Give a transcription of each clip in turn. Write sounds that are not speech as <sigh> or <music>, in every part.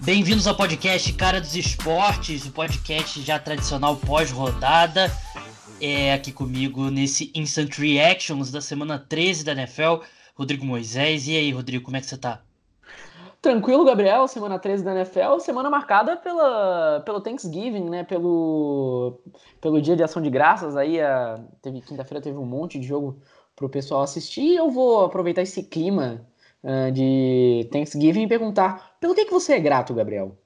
Bem-vindos ao podcast Cara dos Esportes, o podcast já tradicional pós-rodada. É aqui comigo nesse Instant Reactions da semana 13 da NFL, Rodrigo Moisés. E aí, Rodrigo, como é que você tá? Tranquilo, Gabriel, semana 13 da NFL, semana marcada pela, pelo Thanksgiving, né? Pelo, pelo Dia de Ação de Graças. Aí, a, teve quinta-feira teve um monte de jogo para o pessoal assistir. E eu vou aproveitar esse clima uh, de Thanksgiving e perguntar: pelo que, que você é grato, Gabriel?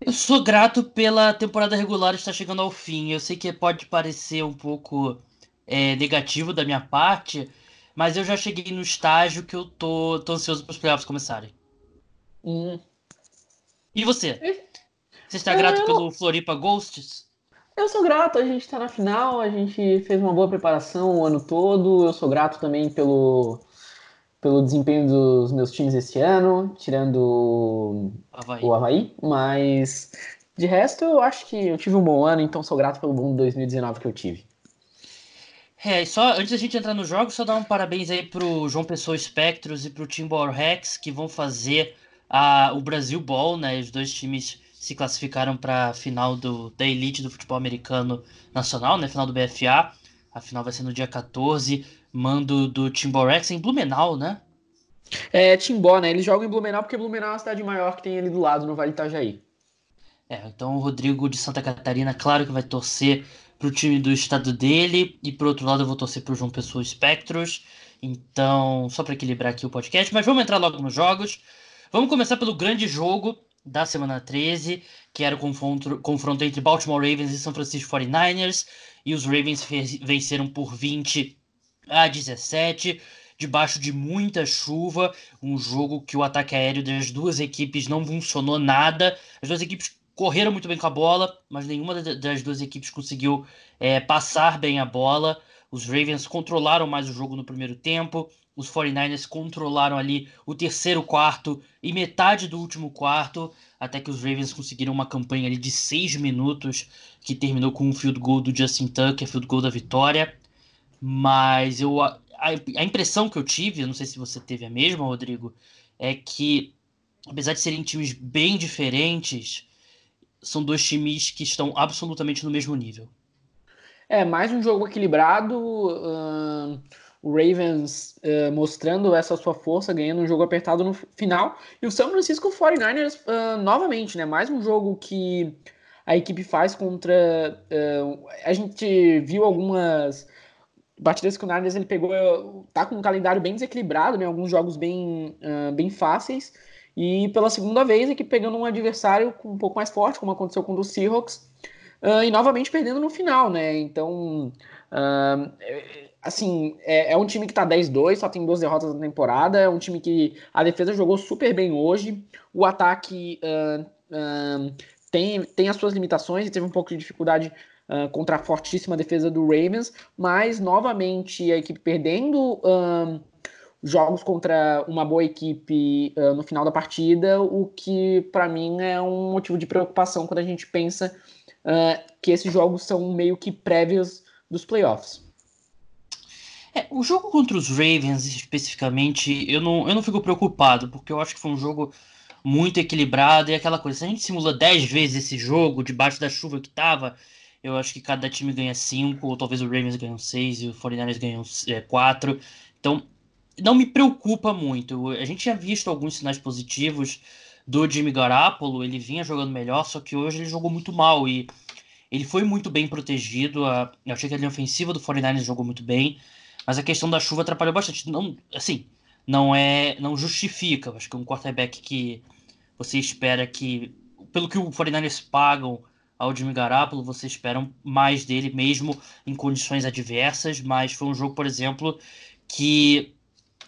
Eu sou grato pela temporada regular estar chegando ao fim. Eu sei que pode parecer um pouco é, negativo da minha parte, mas eu já cheguei no estágio que eu tô, tô ansioso para os playoffs começarem. Hum. E você? Você está grato eu... pelo Floripa Ghosts? Eu sou grato, a gente está na final, a gente fez uma boa preparação o ano todo. Eu sou grato também pelo, pelo desempenho dos meus times esse ano, tirando Havaí. o Havaí, mas de resto eu acho que eu tive um bom ano, então sou grato pelo bom 2019 que eu tive. É, só antes da gente entrar no jogo, só dar um parabéns aí pro João Pessoa Spectros e pro Timbor Rex que vão fazer a, o Brasil Ball, né? Os dois times se classificaram para a final do, da elite do futebol americano nacional, né? Final do BFA. A final vai ser no dia 14. Mando do Timborex em Blumenau, né? É, Timbó, né? Eles jogam em Blumenau porque Blumenau é uma cidade maior que tem ali do lado, no Vale Itajaí. É, então o Rodrigo de Santa Catarina, claro que vai torcer pro time do estado dele. E por outro lado, eu vou torcer pro João Pessoa Spectros. Então, só para equilibrar aqui o podcast. Mas vamos entrar logo nos jogos. Vamos começar pelo grande jogo da semana 13, que era o confronto, confronto entre Baltimore Ravens e São Francisco 49ers. E os Ravens venceram por 20 a 17, debaixo de muita chuva. Um jogo que o ataque aéreo das duas equipes não funcionou nada. As duas equipes correram muito bem com a bola, mas nenhuma das duas equipes conseguiu é, passar bem a bola. Os Ravens controlaram mais o jogo no primeiro tempo os 49ers controlaram ali o terceiro quarto e metade do último quarto, até que os Ravens conseguiram uma campanha ali de seis minutos, que terminou com um field goal do Justin Tucker, field goal da vitória. Mas eu a, a impressão que eu tive, eu não sei se você teve a mesma, Rodrigo, é que apesar de serem times bem diferentes, são dois times que estão absolutamente no mesmo nível. É, mais um jogo equilibrado. Uh o Ravens uh, mostrando essa sua força, ganhando um jogo apertado no final, e o São Francisco 49ers uh, novamente, né? Mais um jogo que a equipe faz contra. Uh, a gente viu algumas batidas que o Niners ele pegou, tá com um calendário bem desequilibrado, né? Alguns jogos bem, bem fáceis. E pela segunda vez, a equipe pegando um adversário um pouco mais forte, como aconteceu com o Seahawks, e novamente perdendo no final, né? Então, assim, é, é, um time que tá 10-2, só tem duas derrotas na temporada. É um time que a defesa jogou super bem hoje. O ataque uh, uh, tem, tem as suas limitações e teve um pouco de dificuldade uh, contra a fortíssima defesa do Ravens. Mas, novamente, a equipe perdendo jogos contra uma boa equipe no final da partida, o que, para mim, é um motivo de preocupação quando a gente pensa que esses jogos são meio que prévios dos playoffs. É, o jogo contra os Ravens, especificamente, eu não, eu não fico preocupado, porque eu acho que foi um jogo muito equilibrado e aquela coisa. Se a gente simula 10 vezes esse jogo, debaixo da chuva que tava, eu acho que cada time ganha 5, ou talvez o Ravens ganham 6 e o 49ers ganham 4. É, então, não me preocupa muito. A gente tinha visto alguns sinais positivos do Jimmy Garoppolo, ele vinha jogando melhor, só que hoje ele jogou muito mal e ele foi muito bem protegido. Eu achei que a linha ofensiva do 49ers jogou muito bem. Mas a questão da chuva atrapalhou bastante. Não, assim, não é, não justifica. Acho que um quarterback que você espera que, pelo que o 49ers pagam ao Jimmy Garoppolo, você espera mais dele mesmo em condições adversas, mas foi um jogo, por exemplo, que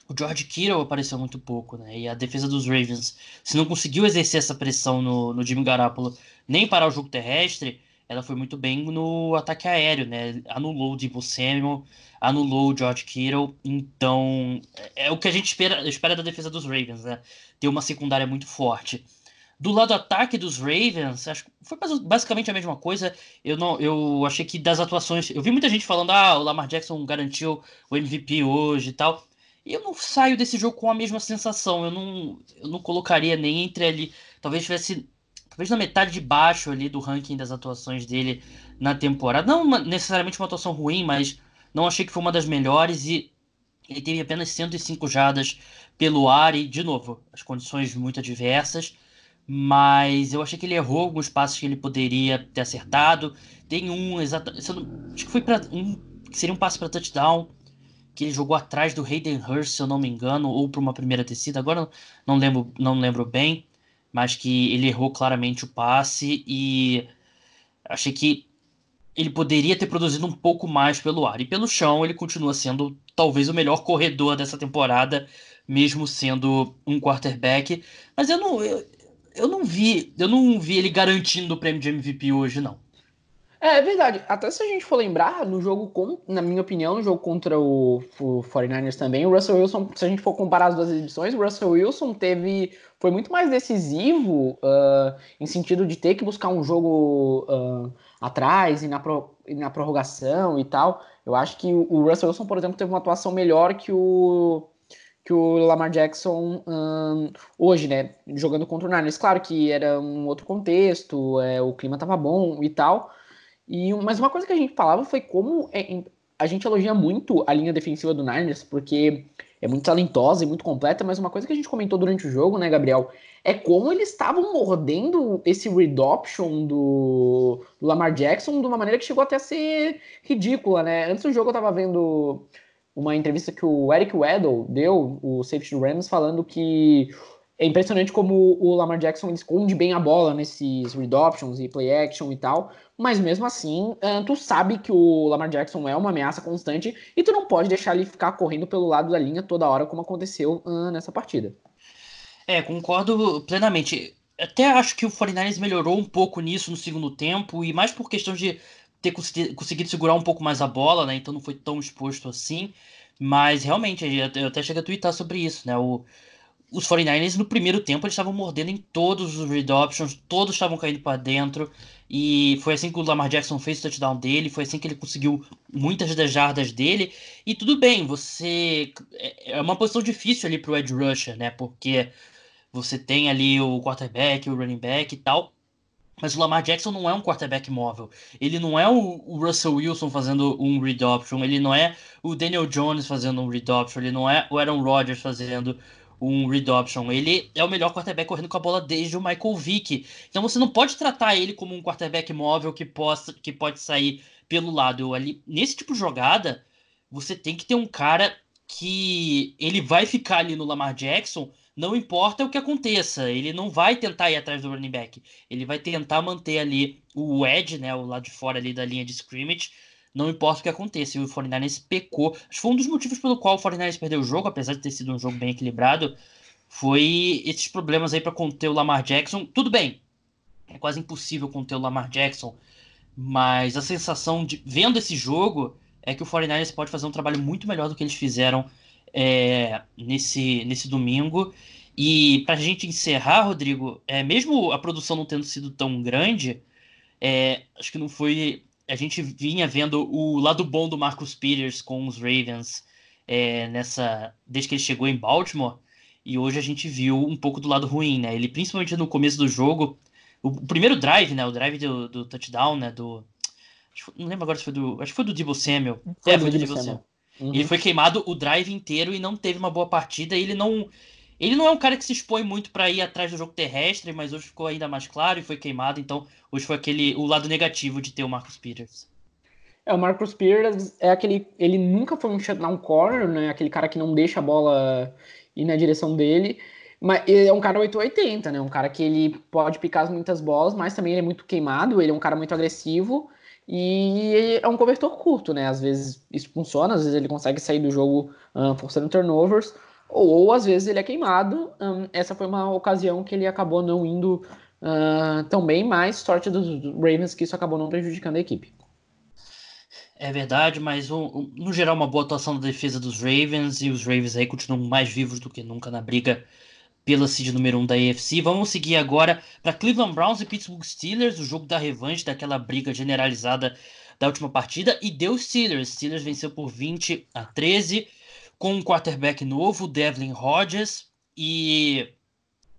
o George Kittle apareceu muito pouco, né? E a defesa dos Ravens, se não conseguiu exercer essa pressão no, no Jimmy Garoppolo, nem parar o jogo terrestre, ela foi muito bem no ataque aéreo, né? Anulou o Debo Samuel, anulou o George Kittle, então é, é o que a gente espera, espera da defesa dos Ravens, né? Ter uma secundária muito forte. Do lado do ataque dos Ravens, acho que foi basicamente a mesma coisa. Eu não, eu achei que das atuações, eu vi muita gente falando, ah, o Lamar Jackson garantiu o MVP hoje e tal. E eu não saio desse jogo com a mesma sensação. Eu não, eu não colocaria nem entre ali. Talvez tivesse. Talvez na metade de baixo ali do ranking das atuações dele na temporada. Não necessariamente uma atuação ruim, mas não achei que foi uma das melhores. E ele teve apenas 105 jadas pelo ar. E, de novo, as condições muito adversas. Mas eu achei que ele errou alguns passos que ele poderia ter acertado. Tem um exato. Acho que foi para um. Seria um passe para touchdown que ele jogou atrás do Hayden Hurst, se eu não me engano, ou para uma primeira descida, agora não lembro, não lembro bem, mas que ele errou claramente o passe e achei que ele poderia ter produzido um pouco mais pelo ar. E pelo chão, ele continua sendo talvez o melhor corredor dessa temporada, mesmo sendo um quarterback. Mas eu não, eu, eu não vi, eu não vi ele garantindo o prêmio de MVP hoje, não. É, é verdade. Até se a gente for lembrar, no jogo, com, na minha opinião, no jogo contra o, o 49ers também, o Russell Wilson, se a gente for comparar as duas exibições, o Russell Wilson teve. Foi muito mais decisivo uh, em sentido de ter que buscar um jogo uh, atrás e na, pro, e na prorrogação e tal. Eu acho que o Russell Wilson, por exemplo, teve uma atuação melhor que o que o Lamar Jackson um, hoje, né, jogando contra o Niners. Claro que era um outro contexto, é, o clima tava bom e tal, e, mas uma coisa que a gente falava foi como é, a gente elogia muito a linha defensiva do Niners, porque é muito talentosa e muito completa, mas uma coisa que a gente comentou durante o jogo, né, Gabriel, é como eles estavam mordendo esse read option do, do, Lamar Jackson de uma maneira que chegou até a ser ridícula, né? Antes do jogo eu tava vendo uma entrevista que o Eric Weddle deu, o safety do Rams, falando que é impressionante como o Lamar Jackson esconde bem a bola nesses read options e play action e tal, mas mesmo assim, uh, tu sabe que o Lamar Jackson é uma ameaça constante e tu não pode deixar ele ficar correndo pelo lado da linha toda hora como aconteceu uh, nessa partida. É, concordo plenamente. Até acho que o 49ers melhorou um pouco nisso no segundo tempo e mais por questão de ter conseguido segurar um pouco mais a bola, né? Então não foi tão exposto assim. Mas realmente, eu até cheguei a twittar sobre isso, né? O, os 49ers no primeiro tempo eles estavam mordendo em todos os read options, todos estavam caindo para dentro. E foi assim que o Lamar Jackson fez o touchdown dele, foi assim que ele conseguiu muitas das jardas dele. E tudo bem, você. É, é uma posição difícil ali pro Edge Rusher, né? Porque você tem ali o quarterback, o running back e tal. Mas o Lamar Jackson não é um quarterback móvel. Ele não é o Russell Wilson fazendo um read option. Ele não é o Daniel Jones fazendo um read option. Ele não é o Aaron Rodgers fazendo um read option. Ele é o melhor quarterback correndo com a bola desde o Michael Vick. Então você não pode tratar ele como um quarterback móvel que, possa, que pode sair pelo lado. Ali, nesse tipo de jogada, você tem que ter um cara que ele vai ficar ali no Lamar Jackson, não importa o que aconteça. Ele não vai tentar ir atrás do running back. Ele vai tentar manter ali o edge, né, o lado de fora ali da linha de scrimmage, não importa o que aconteça. O 49ers pecou. Foi um dos motivos pelo qual o 49ers perdeu o jogo, apesar de ter sido um jogo bem equilibrado. Foi esses problemas aí para conter o Lamar Jackson. Tudo bem, é quase impossível conter o Lamar Jackson, mas a sensação de vendo esse jogo é que o 49ers pode fazer um trabalho muito melhor do que eles fizeram é, nesse, nesse domingo. E para a gente encerrar, Rodrigo, é, mesmo a produção não tendo sido tão grande, é, acho que não foi a gente vinha vendo o lado bom do Marcus Peters com os Ravens é, nessa desde que ele chegou em Baltimore e hoje a gente viu um pouco do lado ruim, né? Ele principalmente no começo do jogo, o, primeiro drive, né? O drive do, do touchdown, né? Do não lembro agora se foi do acho que foi do Debo Samuel. Foi é, foi do Debo Samuel. Samuel. Uhum. Ele foi queimado o drive inteiro e não teve uma boa partida. ele não ele não é um cara que se expõe muito para ir atrás do jogo terrestre, mas hoje ficou ainda mais claro e foi queimado. Então, hoje foi aquele o lado negativo de ter o Marcus Peters. É, o Marcus Peters é aquele. Ele nunca foi um shutdown corner, né? Aquele cara que não deixa a bola ir na direção dele. Mas ele é um cara 880, né? Um cara que ele pode picar muitas bolas, mas também ele é muito queimado, ele é um cara muito agressivo e é um cobertor curto, né? Às vezes isso funciona, às vezes ele consegue sair do jogo uh, forçando turnovers, ou, ou às vezes ele é queimado. Um, essa foi uma ocasião que ele acabou não indo uh, tão bem, mas sorte dos Ravens que isso acabou não prejudicando a equipe. É verdade, mas um, no geral uma boa atuação da defesa dos Ravens e os Ravens aí continuam mais vivos do que nunca na briga pela seed número 1 um da AFC. Vamos seguir agora para Cleveland Browns e Pittsburgh Steelers, o jogo da revanche daquela briga generalizada da última partida e deu Steelers. Steelers venceu por 20 a 13 com um quarterback novo, Devlin Hodges, e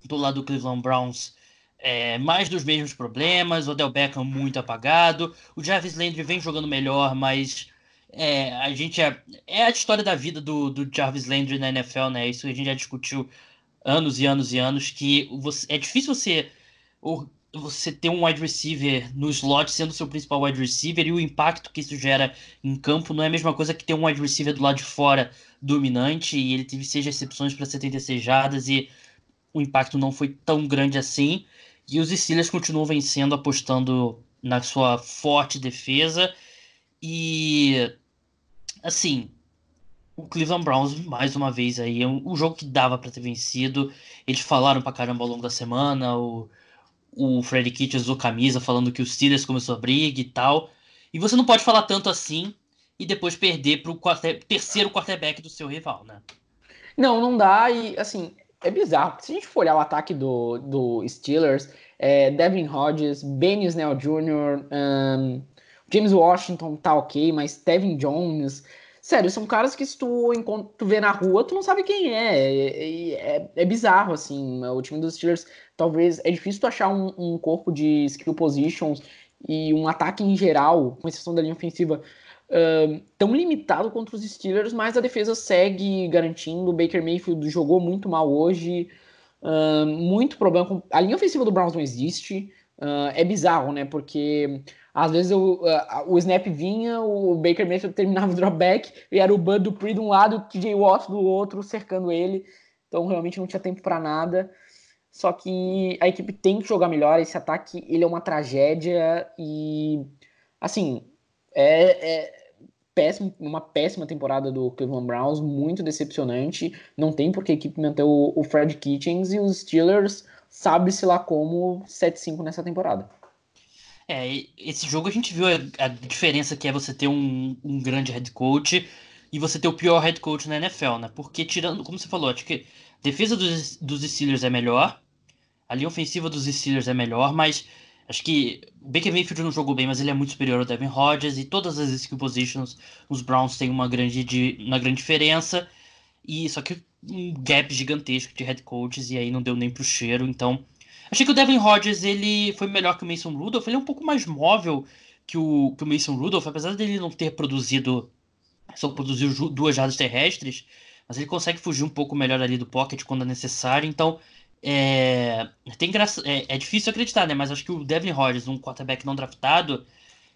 do lado do Cleveland Browns, é, mais dos mesmos problemas, o Odell Beckham muito apagado, o Jarvis Landry vem jogando melhor, mas é, a gente é, é a história da vida do, do Jarvis Landry na NFL, né? Isso a gente já discutiu anos e anos e anos, que você, é difícil você, você ter um wide receiver no slot sendo seu principal wide receiver e o impacto que isso gera em campo não é a mesma coisa que ter um wide receiver do lado de fora dominante e ele teve seis recepções para 76 jardas e o impacto não foi tão grande assim. E os Steelers continuam vencendo apostando na sua forte defesa e assim, o Cleveland Browns, mais uma vez aí, é um, um jogo que dava para ter vencido. Eles falaram pra caramba ao longo da semana, o, o Freddy Kitchens usou camisa falando que o Steelers começou a briga e tal. E você não pode falar tanto assim e depois perder pro quarter, terceiro quarterback do seu rival, né? Não, não dá. E assim, é bizarro. Se a gente for olhar o ataque do, do Steelers, é Devin Hodges, Benny Snell Jr., um, James Washington tá ok, mas Tevin Jones. Sério, são caras que se tu, tu vê na rua, tu não sabe quem é. É, é. é, bizarro, assim. O time dos Steelers, talvez. É difícil tu achar um, um, corpo de skill positions e um ataque em geral, com exceção da linha ofensiva, uh, tão limitado contra os Steelers, mas a defesa segue garantindo. O Baker Mayfield jogou muito mal hoje. Uh, muito problema com. A linha ofensiva do Browns não existe. Uh, é bizarro, né? Porque às vezes o, uh, o snap vinha, o Baker Mayfield terminava o dropback e era o Bud Dupree de um lado o TJ Watt do outro, cercando ele. Então realmente não tinha tempo para nada. Só que a equipe tem que jogar melhor. Esse ataque ele é uma tragédia e assim é, é péssimo, uma péssima temporada do Cleveland Browns, muito decepcionante. Não tem porque a equipe manter o, o Fred Kitchens e os Steelers sabe-se lá como 7-5 nessa temporada. É, esse jogo a gente viu a, a diferença que é você ter um, um, grande head coach e você ter o pior head coach na NFL, né? Porque tirando, como você falou, acho que a defesa dos, dos Steelers é melhor, a linha ofensiva dos Steelers é melhor, mas acho que o Baker Mayfield não jogou bem, mas ele é muito superior ao Devin Rodgers e todas as skill positions, os Browns têm uma grande, de, uma grande diferença e só que um gap gigantesco de head coaches e aí não deu nem pro cheiro, então Achei que o Devin Rodgers ele foi melhor que o Mason Rudolph. Ele é um pouco mais móvel que o, que o Mason Rudolph, apesar dele não ter produzido. Só produziu duas jardas terrestres, mas ele consegue fugir um pouco melhor ali do pocket quando é necessário. Então, é, tem graça, é, é difícil acreditar, né? Mas acho que o Devin Rodgers, um quarterback não draftado,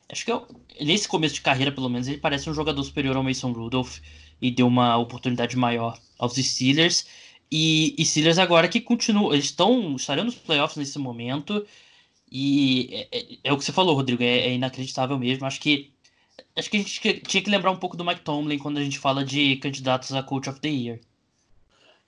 acho que eu, nesse começo de carreira, pelo menos, ele parece um jogador superior ao Mason Rudolph e deu uma oportunidade maior aos Steelers. E, e Steelers agora que continuam, eles estão, estariam nos playoffs nesse momento. E é, é, é o que você falou, Rodrigo, é, é, inacreditável mesmo. Acho que acho que a gente tinha que lembrar um pouco do Mike Tomlin quando a gente fala de candidatos a Coach of the Year.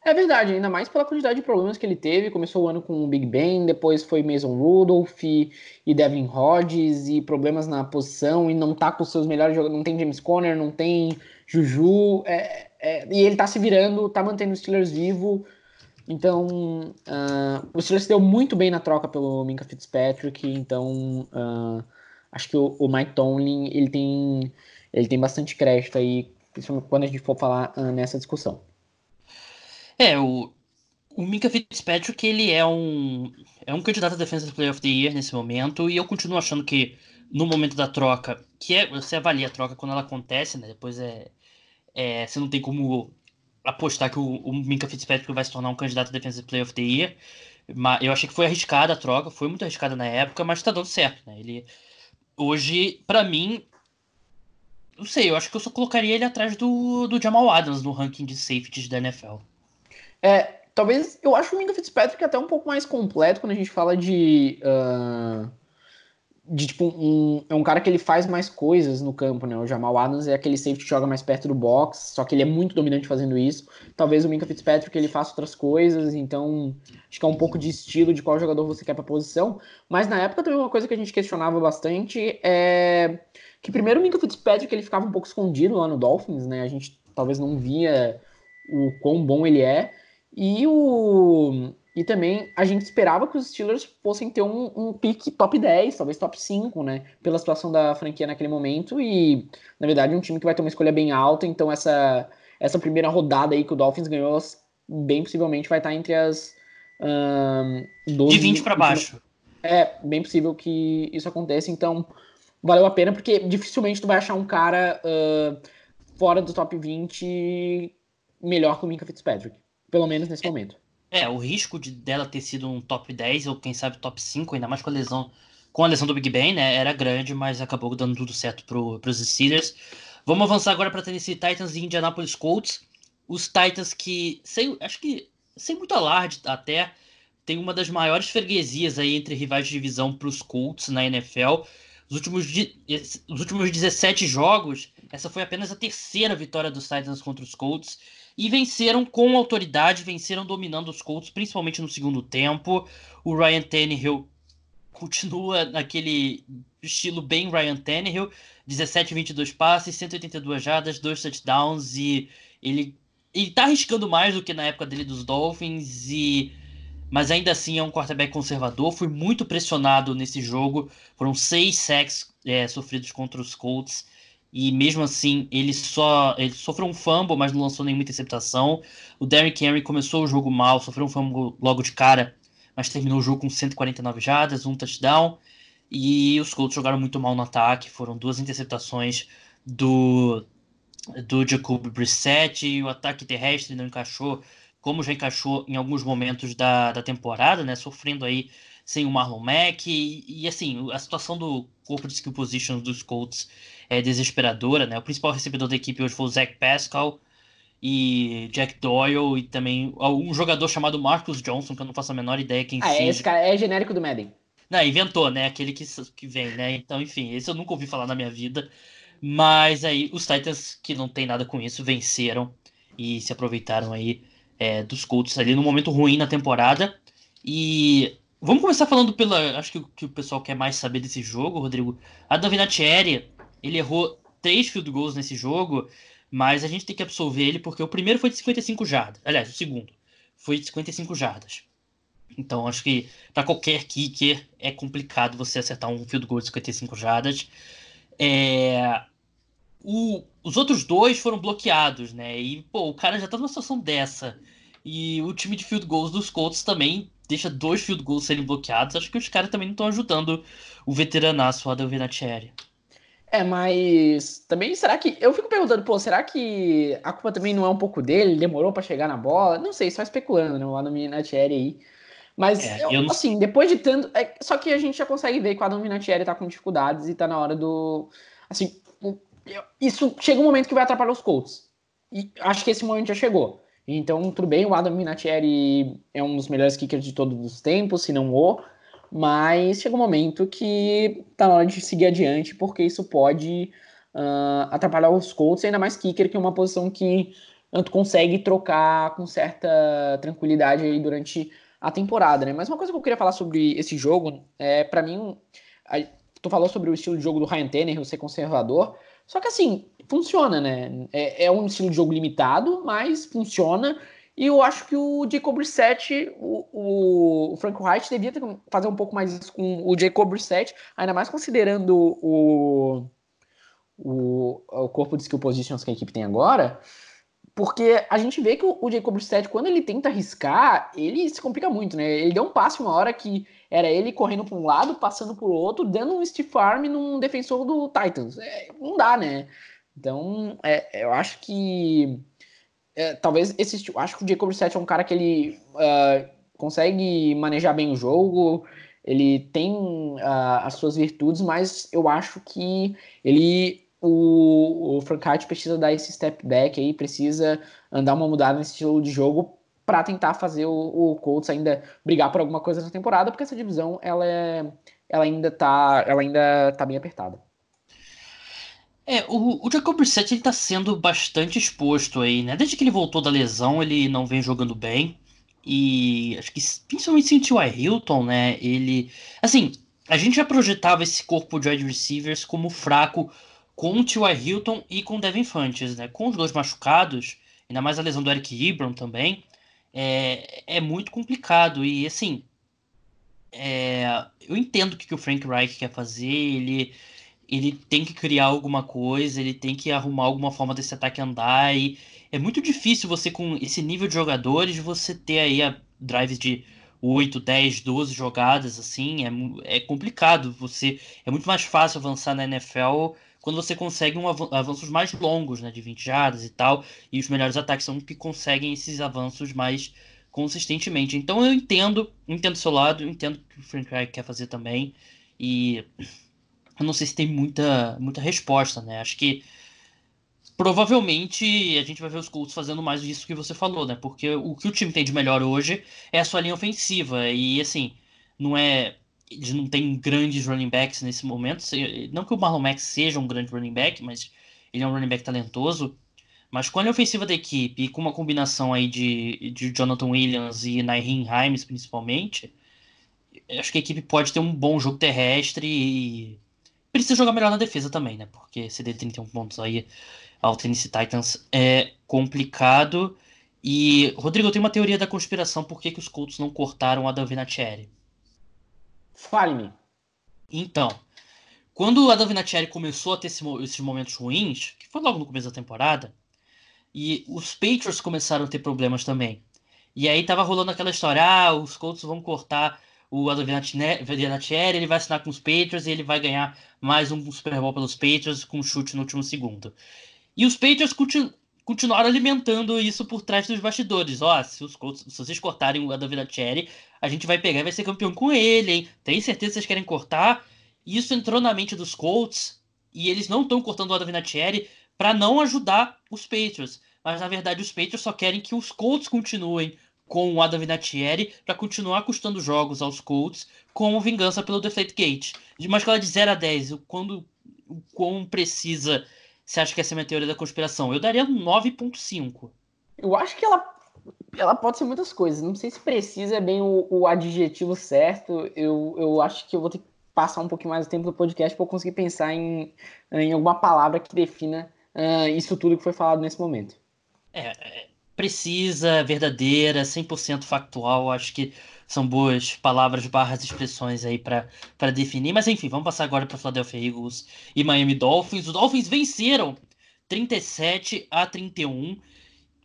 É verdade, ainda mais pela quantidade de problemas que ele teve. Começou o ano com o Big Ben, depois foi Mason Rudolph e, e Devin Hodges e problemas na posição e não tá com seus melhores jogadores. Não tem James Conner, não tem Juju. É, é, e ele tá se virando, tá mantendo o Steelers vivo. Então, uh, o Steelers deu muito bem na troca pelo Minka Fitzpatrick. Então, uh, acho que o, o, Mike Tomlin ele tem, ele tem bastante crédito aí, quando a gente for falar uh, nessa discussão. É, o, o Minka Fitzpatrick ele é um, é um candidato a Defensive Player of the Year nesse momento. E eu continuo achando que no momento da troca, que é você avalia a troca quando ela acontece, né? Depois é é, você não tem como apostar que o, o Minka Fitzpatrick vai se tornar um candidato a Defensive Player of the Year. Mas eu achei que foi arriscada a troca, foi muito arriscada na época, mas tá dando certo, né? Ele hoje, para mim, não sei, eu acho que eu só colocaria ele atrás do, do Jamal Adams no ranking de safeties da NFL. É, talvez eu acho o Minka Fitzpatrick até um pouco mais completo quando a gente fala de uh, de tipo um, é um cara que ele faz mais coisas no campo, né? O Jamal Adams é aquele safety que joga mais perto do box, só que ele é muito dominante fazendo isso. Talvez o Minka Fitzpatrick ele faça outras coisas, então acho que é um pouco de estilo de qual jogador você quer para posição. Mas na época também uma coisa que a gente questionava bastante é que primeiro o Minka Fitzpatrick ele ficava um pouco escondido lá no Dolphins, né? A gente talvez não via o quão bom ele é. E o e também a gente esperava que os Steelers fossem ter um, um pique top 10, talvez top 5, né? Pela situação da franquia naquele momento. E, na verdade, um time que vai ter uma escolha bem alta, então essa, essa primeira rodada aí que o Dolphins ganhou, bem possivelmente vai estar entre as um, 12. De 20 para baixo. É, bem possível que isso aconteça, então valeu a pena, porque dificilmente tu vai achar um cara uh, fora do top 20 melhor que o Minka Fitzpatrick. Pelo menos nesse é, momento. É, o risco de dela ter sido um top 10 ou quem sabe top 5, ainda mais com a lesão com a lesão do Big Ben, né? Era grande, mas acabou dando tudo certo para os Steelers. Vamos avançar agora para Tennessee Titans e Indianapolis Colts. Os Titans que, sem, acho que sem muito alarde até, tem uma das maiores freguesias aí entre rivais de divisão para os Colts na NFL. Os últimos, os últimos 17 jogos, essa foi apenas a terceira vitória dos Titans contra os Colts. E venceram com autoridade, venceram dominando os Colts, principalmente no segundo tempo. O Ryan Tannehill continua naquele estilo bem Ryan Tannehill, 17 22 passes, 182 jardas, 2 touchdowns e ele ele tá arriscando mais do que na época dele dos Dolphins e mas ainda assim é um quarterback conservador, foi muito pressionado nesse jogo, foram seis sacks é, sofridos contra os Colts e mesmo assim ele só ele sofreu um fumble, mas não lançou nenhuma interceptação. O Derrick Henry começou o jogo mal, sofreu um fumble logo de cara mas terminou o jogo com 149 jardas, um touchdown. E os Colts jogaram muito mal no ataque, foram duas interceptações do, do Jacob Brissett e o ataque terrestre não encaixou, como já encaixou em alguns momentos da, da temporada, né? Sofrendo aí sem o Marlon Mack. E, e, assim, a situação do corpo de skill positions dos Colts é desesperadora, né? O principal recebedor da equipe hoje foi o Zach Pascal e Jack Doyle e também um jogador chamado Marcus Johnson, que eu não faço a menor ideia quem ah, é, seja. Esse cara é genérico do Madden. Não, inventou, né? Aquele que, que vem, né? Então, enfim, esse eu nunca ouvi falar na minha vida. Mas aí, os Titans, que não tem nada com isso, venceram e se aproveitaram aí é, dos Colts ali no momento ruim na temporada. E vamos começar falando pela. Acho que, que o pessoal quer mais saber desse jogo, Rodrigo. A Davinatieri, ele errou três field goals nesse jogo. Mas a gente tem que absolver ele porque o primeiro foi de 55 jardas. Aliás, o segundo foi de 55 jardas. Então acho que para qualquer kicker é complicado você acertar um field goal de 55 jardas. É... O... Os outros dois foram bloqueados, né? E pô, o cara já tá numa situação dessa. E o time de field goals dos Colts também deixa dois field goals serem bloqueados. Acho que os caras também não estão ajudando o veteranaço Adel Vinatieri. É, mas também será que. Eu fico perguntando, pô, será que a culpa também não é um pouco dele? Ele demorou para chegar na bola? Não sei, só especulando, né? O Adam Vinatieri aí. Mas, é, eu, eu assim, depois de tanto. É, só que a gente já consegue ver que o Adam Vinatieri tá com dificuldades e tá na hora do. Assim, isso chega um momento que vai atrapalhar os Colts. E acho que esse momento já chegou. Então, tudo bem, o Adam Vinatieri é um dos melhores kickers de todos os tempos, se não o. Mas chega um momento que tá na hora de seguir adiante, porque isso pode uh, atrapalhar os Colts, ainda mais kicker, que é uma posição que tu consegue trocar com certa tranquilidade aí durante a temporada, né? Mas uma coisa que eu queria falar sobre esse jogo, é para mim, a, tu falou sobre o estilo de jogo do Ryan Tannehill ser conservador, só que assim, funciona, né? É, é um estilo de jogo limitado, mas funciona e eu acho que o Jacob Brissett, o, o, Frank Wright devia ter, fazer um pouco mais isso com o Jacob Brissett, ainda mais considerando o, o, o corpo de skill positions que a equipe tem agora, porque a gente vê que o, o Jacob Brissett, quando ele tenta arriscar, ele se complica muito, né? Ele deu um passe uma hora que era ele correndo para um lado, passando para o outro, dando um stiff arm num defensor do Titans. É, não dá, né? Então, é, eu acho que é, talvez esse acho que o Jacob Brissett é um cara que ele uh, consegue manejar bem o jogo, ele tem uh, as suas virtudes, mas eu acho que ele o, o Frank Hart precisa dar esse step back aí, precisa andar uma mudada nesse estilo de jogo para tentar fazer o, o Colts ainda brigar por alguma coisa na temporada, porque essa divisão ela, é, ela ainda tá ela ainda tá bem apertada. É, o, o Jacob Brissett ele tá sendo bastante exposto aí, né? Desde que ele voltou da lesão, ele não vem jogando bem. E acho que principalmente sem o T.Y. Hilton, né? Ele. Assim, a gente já projetava esse corpo de wide receivers como fraco com o T.Y. Hilton e com o Devin Funches, né? Com os dois machucados, ainda mais a lesão do Eric Ebron também, é, é muito complicado. E assim, é, eu entendo o que, que o Frank Reich quer fazer, ele ele tem que criar alguma coisa, ele tem que arrumar alguma forma desse ataque andar e é muito difícil você, com esse nível de jogadores, você ter aí a drives de 8, 10, 12 jogadas, assim, é, é complicado. Você É muito mais fácil avançar na NFL quando você consegue um av avanços mais longos, né, de 20 jardas e tal, e os melhores ataques são que conseguem esses avanços mais consistentemente. Então eu entendo, entendo do seu lado, entendo o que o Frank Reich quer fazer também, e eu não sei se tem muita, muita resposta, né? Acho que provavelmente a gente vai ver os Colts fazendo mais disso que você falou, né? Porque o que o time tem de melhor hoje é a sua linha ofensiva. E assim, não é. Eles não têm grandes running backs nesse momento. Não que o Marlon Mack seja um grande running back, mas ele é um running back talentoso. Mas com a linha ofensiva da equipe e com uma combinação aí de, de Jonathan Williams e Nairn Himes, principalmente, acho que a equipe pode ter um bom jogo terrestre e precisa jogar melhor na defesa também, né? Porque CD 31 pontos aí ao Tennessee Titans é complicado. E, Rodrigo, eu tenho uma teoria da conspiração por que, que os Colts não cortaram a Davinatieri. Fale-me. Então, quando a Davinatieri começou a ter esse, esses momentos ruins, que foi logo no começo da temporada, e os Patriots começaram a ter problemas também. E aí tava rolando aquela história, ah, os Colts vão cortar o Davinatieri, ele vai assinar com os Patriots e ele vai ganhar mais um Super Bowl pelos Patriots com um chute no último segundo. E os Patriots continuaram alimentando isso por trás dos bastidores. Ó, se, os se vocês cortarem o Adam Vinatieri, a gente vai pegar e vai ser campeão com ele, hein? Tem certeza que vocês querem cortar? Isso entrou na mente dos Colts e eles não estão cortando o Adam Vinatieri para não ajudar os Patriots. Mas na verdade os Patriots só querem que os Colts continuem com o Adam Vinatieri para continuar custando jogos aos Colts como vingança pelo Deflate Gate. De uma escala de 0 a 10, quando o quão precisa você acha que essa é a minha teoria da conspiração? Eu daria 9.5. Eu acho que ela, ela pode ser muitas coisas. Não sei se precisa é bem o, o adjetivo certo. Eu, eu acho que eu vou ter que passar um pouquinho mais do tempo do podcast para eu conseguir pensar em, em alguma palavra que defina uh, isso tudo que foi falado nesse momento. É, é precisa, verdadeira, 100% factual. Acho que são boas palavras barras expressões aí para definir. Mas enfim, vamos passar agora para Philadelphia Eagles e Miami Dolphins. Os Dolphins venceram 37 a 31.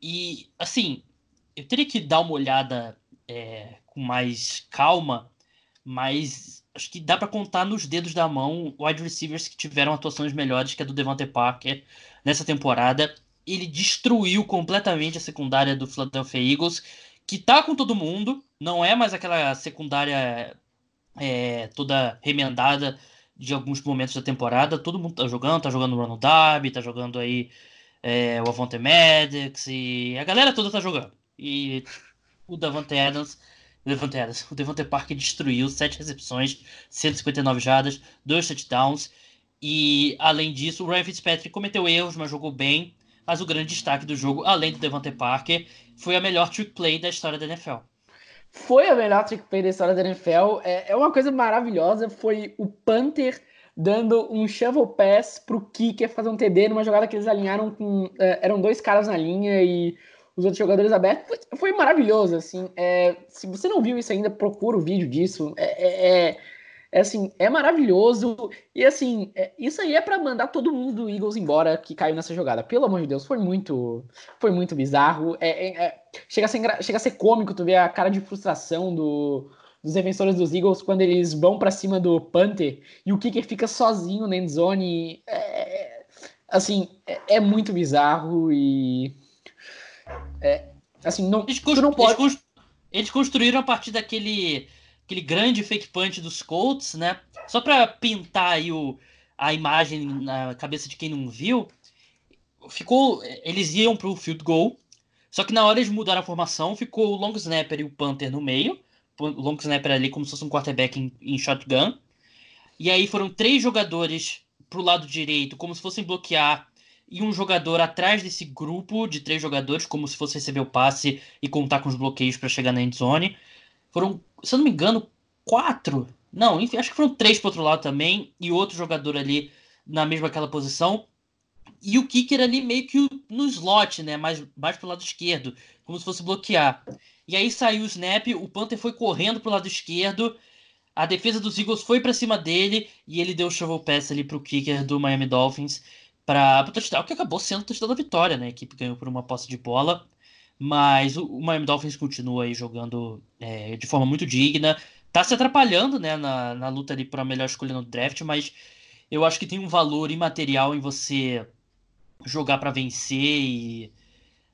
E assim, eu teria que dar uma olhada é, com mais calma, mas acho que dá para contar nos dedos da mão wide receivers que tiveram atuações melhores que a do Devante Parker nessa temporada. Ele destruiu completamente a secundária do Philadelphia Eagles que tá com todo mundo, não é mais aquela secundária é, toda remendada de alguns momentos da temporada. Todo mundo tá jogando, tá jogando o Ronald Darby, tá jogando aí é, o Avante Maddox e a galera toda tá jogando. E o Davante Adams, Devante Adams, <laughs> o Devante Parker destruiu sete recepções, 159 jardas, dois touchdowns. E além disso, o Ryan Fitzpatrick cometeu erros, mas jogou bem. Mas o grande destaque do jogo, além do Devante Parker, foi a melhor trick play da história da NFL. Foi a melhor trick play da história da NFL. É, é uma coisa maravilhosa. Foi o Panther dando um shovel pass pro kicker fazer um TD numa jogada que eles alinharam com. É, eram dois caras na linha e os outros jogadores abertos. Foi, foi maravilhoso, assim. É, se você não viu isso ainda, procura o vídeo disso. É, é, é é assim, é maravilhoso. E assim, é, isso aí é para mandar todo mundo do Eagles embora que caiu nessa jogada. Pelo amor de Deus, foi muito, foi muito bizarro. É, é, é chega, a ser, chega a ser cômico tu ver a cara de frustração do, dos defensores dos Eagles quando eles vão para cima do Panther e o Kicker fica sozinho na endzone. É, assim, é, é, muito bizarro e. assim, não, eles, não pode... eles construíram a partir daquele aquele grande fake punch dos Colts, né? Só para pintar aí o, a imagem na cabeça de quem não viu, ficou, eles iam pro field goal, só que na hora de mudar a formação, ficou o long snapper e o punter no meio, o long snapper ali como se fosse um quarterback em, em shotgun, e aí foram três jogadores pro lado direito, como se fossem bloquear e um jogador atrás desse grupo de três jogadores, como se fosse receber o passe e contar com os bloqueios para chegar na end zone. Foram, se eu não me engano, quatro. Não, enfim, acho que foram três pro outro lado também. E outro jogador ali na mesma aquela posição. E o kicker ali meio que no slot, né? Mais, mais pro lado esquerdo. Como se fosse bloquear. E aí saiu o snap, o Panther foi correndo pro lado esquerdo. A defesa dos Eagles foi para cima dele e ele deu o shovel pass ali pro kicker do Miami Dolphins. para o touchdown, que acabou sendo o touchdown da vitória, né? A equipe ganhou por uma posse de bola, mas o, Miami Dolphins continua aí jogando é, de forma muito digna. Tá se atrapalhando, né, na, na luta ali por a melhor escolha no draft, mas eu acho que tem um valor imaterial em você jogar para vencer e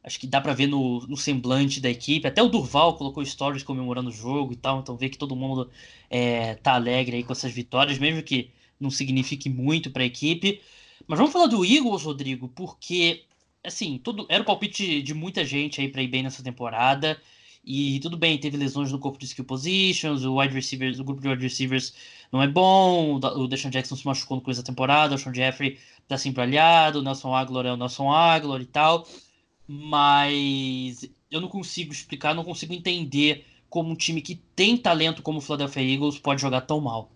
acho que dá para ver no, no, semblante da equipe. Até o Durval colocou stories comemorando o jogo e tal, então vê que todo mundo é, tá alegre aí com essas vitórias, mesmo que não signifique muito para a equipe. Mas vamos falar do Eagles, Rodrigo, porque assim, tudo era o palpite de muita gente aí para ir bem nessa temporada. E tudo bem, teve lesões no corpo de skill positions, o wide receivers, o grupo de wide receivers não é bom, o Deshaun Jackson se machucou no começo da temporada, o Sean Jeffrey tá sempre aliado, o Nelson Aguilar é o Nelson Aguilar e tal. Mas eu não consigo explicar, não consigo entender como um time que tem talento como o Philadelphia Eagles pode jogar tão mal.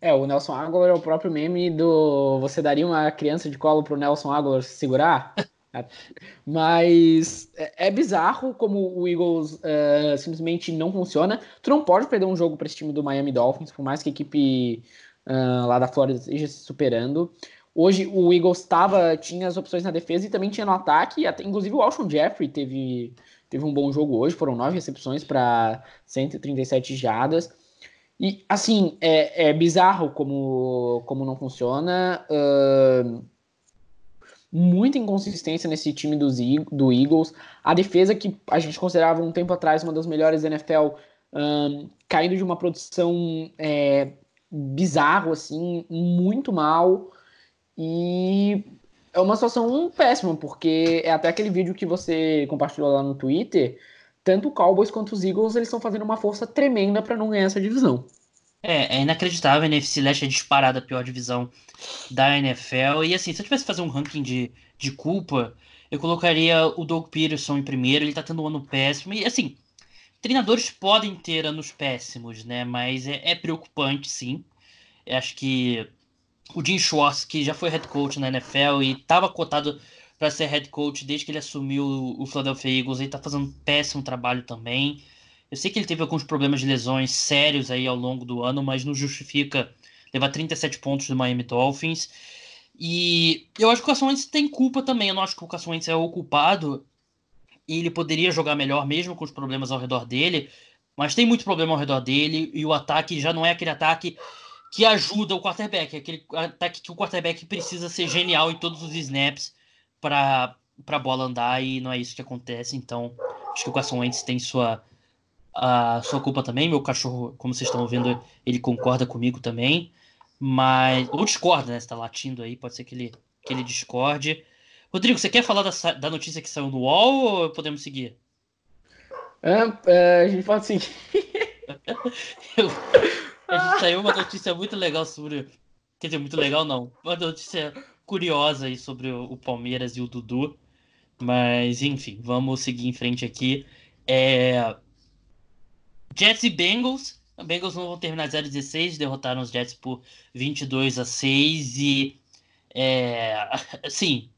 É, o Nelson Aguilar é o próprio meme do você daria uma criança de colo pro Nelson Aguilar segurar? <laughs> Mas é, é, bizarro como o Eagles uh, simplesmente não funciona. Tu não pode perder um jogo para esse time do Miami Dolphins, por mais que a equipe uh, lá da Flórida esteja se superando. Hoje o Eagles tava, tinha as opções na defesa e também tinha no ataque. Até, inclusive o Alshon Jeffrey teve, teve um bom jogo hoje. Foram nove recepções para 137 jardas. E assim, é, é bizarro como, como não funciona. Uh, muita inconsistência nesse time dos, do Eagles. A defesa que a gente considerava um tempo atrás uma das melhores da NFL, caindo de uma produção é, bizarro, assim, muito mal. E é uma situação péssima, porque é até aquele vídeo que você compartilhou lá no Twitter. Tanto o Cowboys quanto os Eagles eles estão fazendo uma força tremenda para não ganhar essa divisão. É, é inacreditável. A NFC Leste é disparada a pior divisão da NFL. E assim, se eu tivesse que fazer um ranking de, de culpa, eu colocaria o Doug Peterson em primeiro. Ele tá tendo um ano péssimo. E assim, treinadores podem ter anos péssimos, né? Mas é, é preocupante, sim. Eu acho que o Jim Schwartz, que já foi head coach na NFL e estava cotado para ser head coach desde que ele assumiu o Philadelphia Eagles, ele tá fazendo um péssimo trabalho também. Eu sei que ele teve alguns problemas de lesões sérios aí ao longo do ano, mas não justifica levar 37 pontos do Miami Dolphins. E eu acho que o Carson Wentz tem culpa também. Eu não acho que o Carson Wentz é o culpado. E ele poderia jogar melhor mesmo com os problemas ao redor dele. Mas tem muito problema ao redor dele. E o ataque já não é aquele ataque que ajuda o quarterback. É aquele ataque que o quarterback precisa ser genial em todos os snaps para a bola andar. E não é isso que acontece. Então, acho que o Carson Wentz tem sua a sua culpa também. Meu cachorro, como vocês estão vendo, ele concorda comigo também. Mas. Ou discorda, né? Você tá latindo aí, pode ser que ele, que ele discorde. Rodrigo, você quer falar da, da notícia que saiu no UOL ou podemos seguir? É, é, a gente pode seguir. <laughs> Eu, a gente saiu uma notícia muito legal sobre. Quer dizer, muito legal não. Uma notícia curiosa aí sobre o, Palmeiras e o Dudu. Mas, enfim, vamos seguir em frente aqui. É, Jets e Bengals. Bengals não vão terminar 0-16, derrotaram os Jets por 22 a 6 e é, <laughs> assim,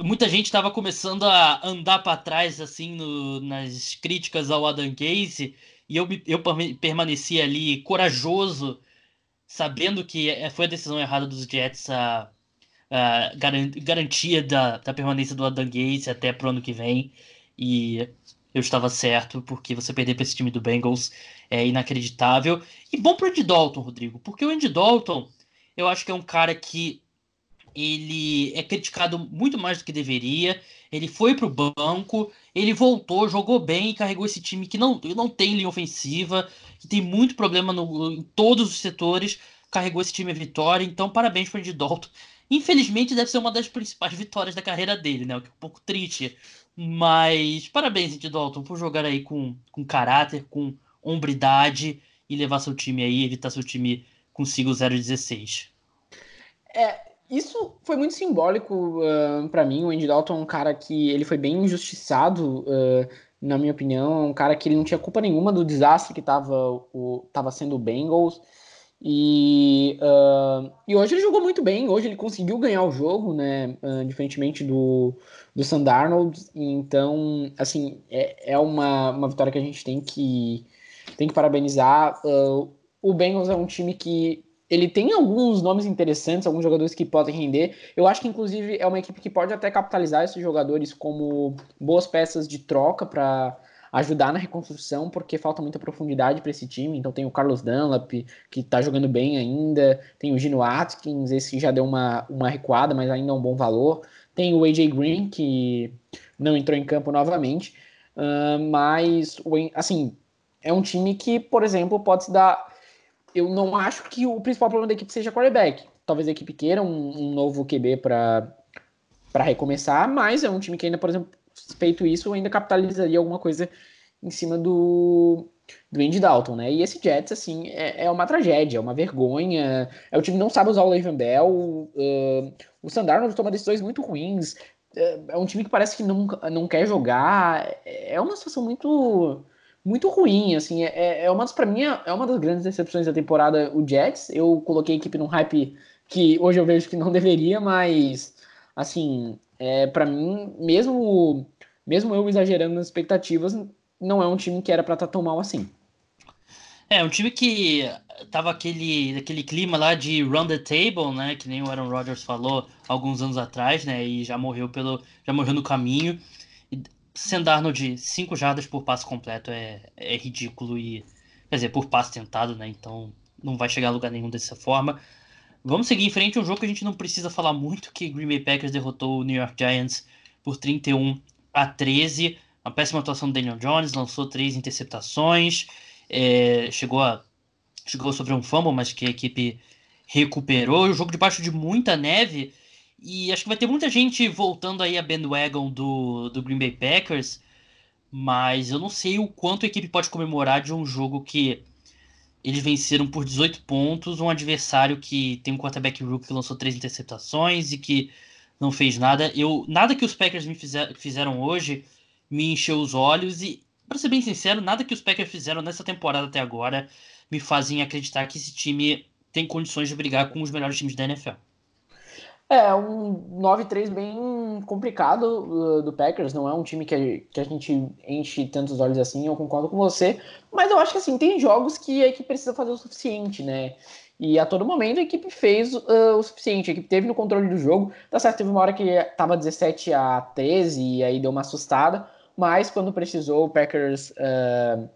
muita gente estava começando a andar para trás assim no, nas críticas ao Adam Case e eu, eu permaneci ali corajoso, sabendo que é, foi a decisão errada dos Jets a, a garantia da, da permanência do Adam até pro ano que vem. E eu estava certo, porque você perder para esse time do Bengals é inacreditável. E bom para o Andy Dalton, Rodrigo, porque o Andy Dalton, eu acho que é um cara que ele é criticado muito mais do que deveria. Ele foi para o banco, ele voltou, jogou bem e carregou esse time que não, não tem linha ofensiva, que tem muito problema no, em todos os setores. Carregou esse time a vitória, então parabéns para o Dalton. Infelizmente, deve ser uma das principais <laughs> vitórias da carreira dele, né? O que é um pouco triste mas parabéns, Andy Dalton, por jogar aí com, com caráter, com hombridade e levar seu time aí, evitar seu time consigo 0-16. É, isso foi muito simbólico uh, para mim. O Andy Dalton é um cara que ele foi bem injustiçado, uh, na minha opinião. É um cara que ele não tinha culpa nenhuma do desastre que estava o, tava sendo o Bengals. E, uh, e hoje ele jogou muito bem, hoje ele conseguiu ganhar o jogo, né? Diferentemente do, do Sandarnold. Então, assim, é, é uma, uma vitória que a gente tem que, tem que parabenizar. O Bengals é um time que ele tem alguns nomes interessantes, alguns jogadores que podem render. Eu acho que, inclusive, é uma equipe que pode até capitalizar esses jogadores como boas peças de troca para ajudar na reconstrução, porque falta muita profundidade para esse time. Então tem o Carlos Dunlap, que está jogando bem ainda, tem o Gino Atkins, esse já deu uma, uma recuada, mas ainda é um bom valor. Tem o AJ Green, que não entrou em campo novamente, uh, mas assim, é um time que, por exemplo, pode se dar. Eu não acho que o principal problema da equipe seja quarterback. Talvez a equipe queira um, um novo QB para recomeçar, mas é um time que ainda, por exemplo, feito isso, ainda capitalizaria alguma coisa em cima do, do Andy Dalton, né? E esse Jets, assim, é, é uma tragédia, é uma vergonha. É o time não sabe usar o Le'Veon Bell. Uh, o Sandarnold toma decisões muito ruins. É, é um time que parece que não, não quer jogar. É uma situação muito muito ruim, assim, é, é uma das, pra mim, é uma das grandes decepções da temporada, o Jets, eu coloquei a equipe num hype que hoje eu vejo que não <laughs> deveria, mas, assim, é, para mim, mesmo, mesmo eu exagerando nas expectativas, não é um time que era para estar tá tão mal assim. É, um time que tava aquele, aquele clima lá de run the table, né, que nem o Aaron Rodgers falou alguns anos atrás, né, e já morreu pelo já morreu no caminho. E Sendarno de 5 jardas por passo completo é, é ridículo e quer dizer, por passo tentado, né, então não vai chegar a lugar nenhum dessa forma. Vamos seguir em frente, um jogo que a gente não precisa falar muito, que Green Bay Packers derrotou o New York Giants por 31 a 13. Uma péssima atuação do Daniel Jones, lançou três interceptações, é, chegou a chegou sobre um fumble, mas que a equipe recuperou. O jogo debaixo de muita neve e acho que vai ter muita gente voltando aí a bandwagon do, do Green Bay Packers, mas eu não sei o quanto a equipe pode comemorar de um jogo que eles venceram por 18 pontos, um adversário que tem um quarterback rookie que lançou três interceptações e que não fez nada. Eu nada que os Packers me fizer, fizeram hoje me encheu os olhos e, para ser bem sincero, nada que os Packers fizeram nessa temporada até agora me fazem acreditar que esse time tem condições de brigar com os melhores times da NFL. É, um 9-3 bem complicado uh, do Packers, não é um time que a, que a gente enche tantos olhos assim, eu concordo com você, mas eu acho que assim, tem jogos que a equipe precisa fazer o suficiente, né? E a todo momento a equipe fez uh, o suficiente, a equipe teve no controle do jogo, tá certo, teve uma hora que tava 17 a 13 e aí deu uma assustada, mas quando precisou o Packers uh,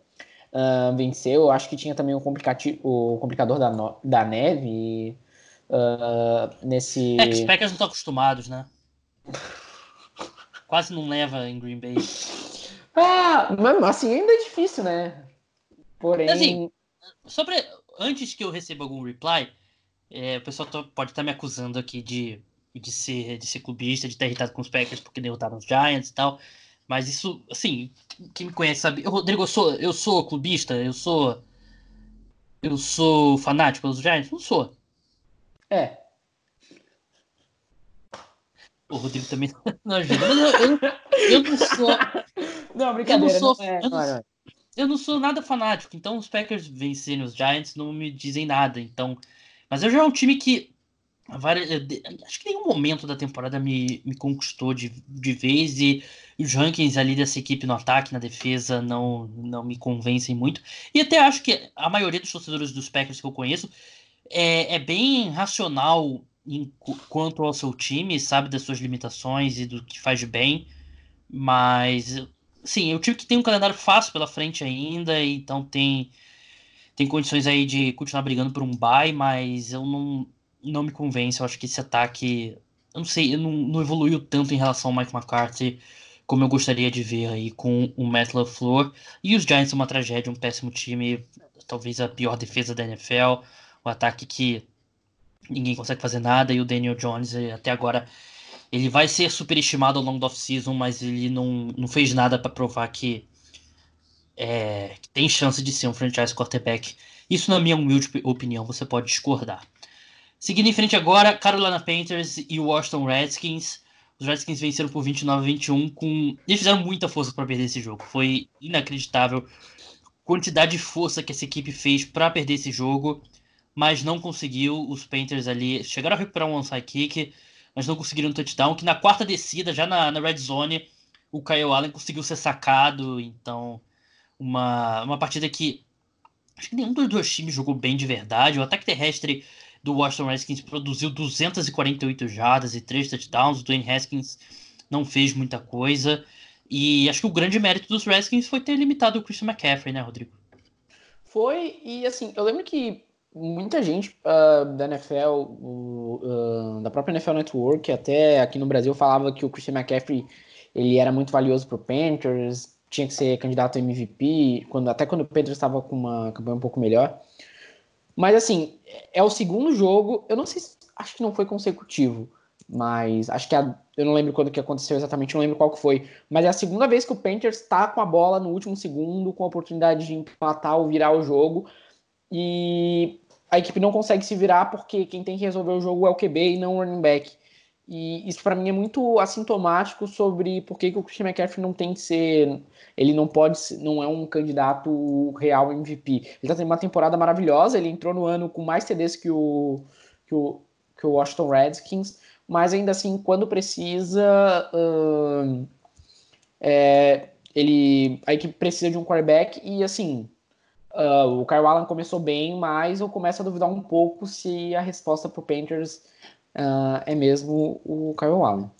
uh, venceu, eu acho que tinha também o, o complicador da, no da neve, uh, nesse. É que os Packers não estão acostumados, né? Quase não leva em Green Bay. Ah, mas assim ainda é difícil, né? Porém. Assim, sobre, antes que eu receba algum reply, é, o pessoal tô, pode estar tá me acusando aqui de, de, ser, de ser clubista, de ter irritado com os Packers porque derrotaram os Giants e tal. Mas isso, assim, quem me conhece sabe. Eu, Rodrigo, eu sou, eu sou clubista, eu sou. Eu sou fanático dos Giants? Não sou. É. O Rodrigo também <laughs> não ajuda. Mas eu, eu, eu não sou. Não, brincadeira. Eu não sou, não é, eu, não, eu não sou nada fanático. Então os Packers vencerem os Giants não me dizem nada. Então. Mas eu já é um time que. Acho que nenhum momento da temporada me, me conquistou de, de vez e os rankings ali dessa equipe no ataque, na defesa, não, não me convencem muito. E até acho que a maioria dos torcedores dos Packers que eu conheço é, é bem racional em, quanto ao seu time, sabe das suas limitações e do que faz de bem, mas sim, eu tive que tem um calendário fácil pela frente ainda, então tem tem condições aí de continuar brigando por um bye, mas eu não não me convence, eu acho que esse ataque, eu não sei, não, não evoluiu tanto em relação ao Mike McCarthy como eu gostaria de ver aí com o Matt LaFleur. E os Giants uma tragédia, um péssimo time, talvez a pior defesa da NFL um ataque que ninguém consegue fazer nada e o Daniel Jones eh, até agora ele vai ser superestimado ao longo do off-season, mas ele não, não fez nada para provar que, é, que tem chance de ser um franchise quarterback. Isso, na minha humilde opinião, você pode discordar. Seguindo em frente agora, Carolina Panthers e Washington Redskins. Os Redskins venceram por 29 a 21 com... Eles fizeram muita força para perder esse jogo. Foi inacreditável a quantidade de força que essa equipe fez para perder esse jogo mas não conseguiu. Os Panthers ali chegaram a recuperar um onside kick, mas não conseguiram um touchdown. Que na quarta descida, já na, na red zone, o Kyle Allen conseguiu ser sacado. Então, uma, uma partida que acho que nenhum dos dois times jogou bem de verdade. O ataque terrestre do Washington Redskins produziu 248 jardas e 3 touchdowns. O Dwayne Haskins não fez muita coisa. E acho que o grande mérito dos Redskins foi ter limitado o Christian McCaffrey, né, Rodrigo? Foi, e assim, eu lembro que muita gente uh, da NFL, uh, da própria NFL Network, até aqui no Brasil, falava que o Christian McCaffrey ele era muito valioso para o Panthers, tinha que ser candidato a MVP, quando, até quando o Panthers estava com uma campanha um pouco melhor. Mas assim, é o segundo jogo, eu não sei, acho que não foi consecutivo, mas acho que a, eu não lembro quando que aconteceu exatamente, não lembro qual que foi, mas é a segunda vez que o Panthers está com a bola no último segundo, com a oportunidade de empatar ou virar o jogo, e a equipe não consegue se virar porque quem tem que resolver o jogo é o QB e não o running back. E isso para mim é muito assintomático sobre por que, que o Christian McCaffrey não tem que ser. Ele não pode ser, não é um candidato real MVP. Ele tá tendo uma temporada maravilhosa, ele entrou no ano com mais TDs que o, que o, que o Washington Redskins, mas ainda assim, quando precisa, uh, é, ele, a equipe precisa de um quarterback e assim. Uh, o Kyle Allen começou bem, mas eu começo a duvidar um pouco se a resposta para o Panthers uh, é mesmo o Kyle Allen.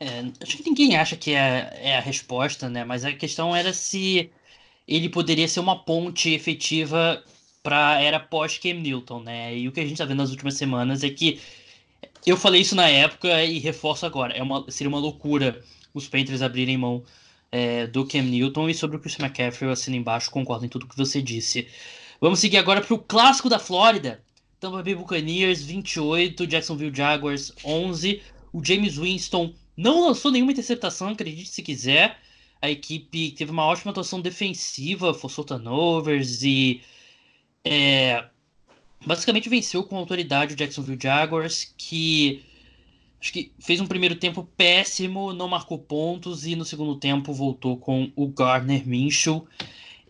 É, acho que ninguém acha que é, é, a resposta, né? Mas a questão era se ele poderia ser uma ponte efetiva para era pós-Cam Newton, né? E o que a gente está vendo nas últimas semanas é que eu falei isso na época e reforço agora. É uma, seria uma loucura os Panthers abrirem mão é, do Cam Newton e sobre o Chris McCaffrey eu assino embaixo, concordo em tudo que você disse. Vamos seguir agora para o clássico da Flórida. Tampa Bay Buccaneers 28, Jacksonville Jaguars 11. O James Winston não lançou nenhuma interceptação, acredite se quiser. A equipe teve uma ótima atuação defensiva, forçou turnovers e é, basicamente venceu com autoridade o Jacksonville Jaguars, que acho que fez um primeiro tempo péssimo, não marcou pontos e no segundo tempo voltou com o Gardner Minshew.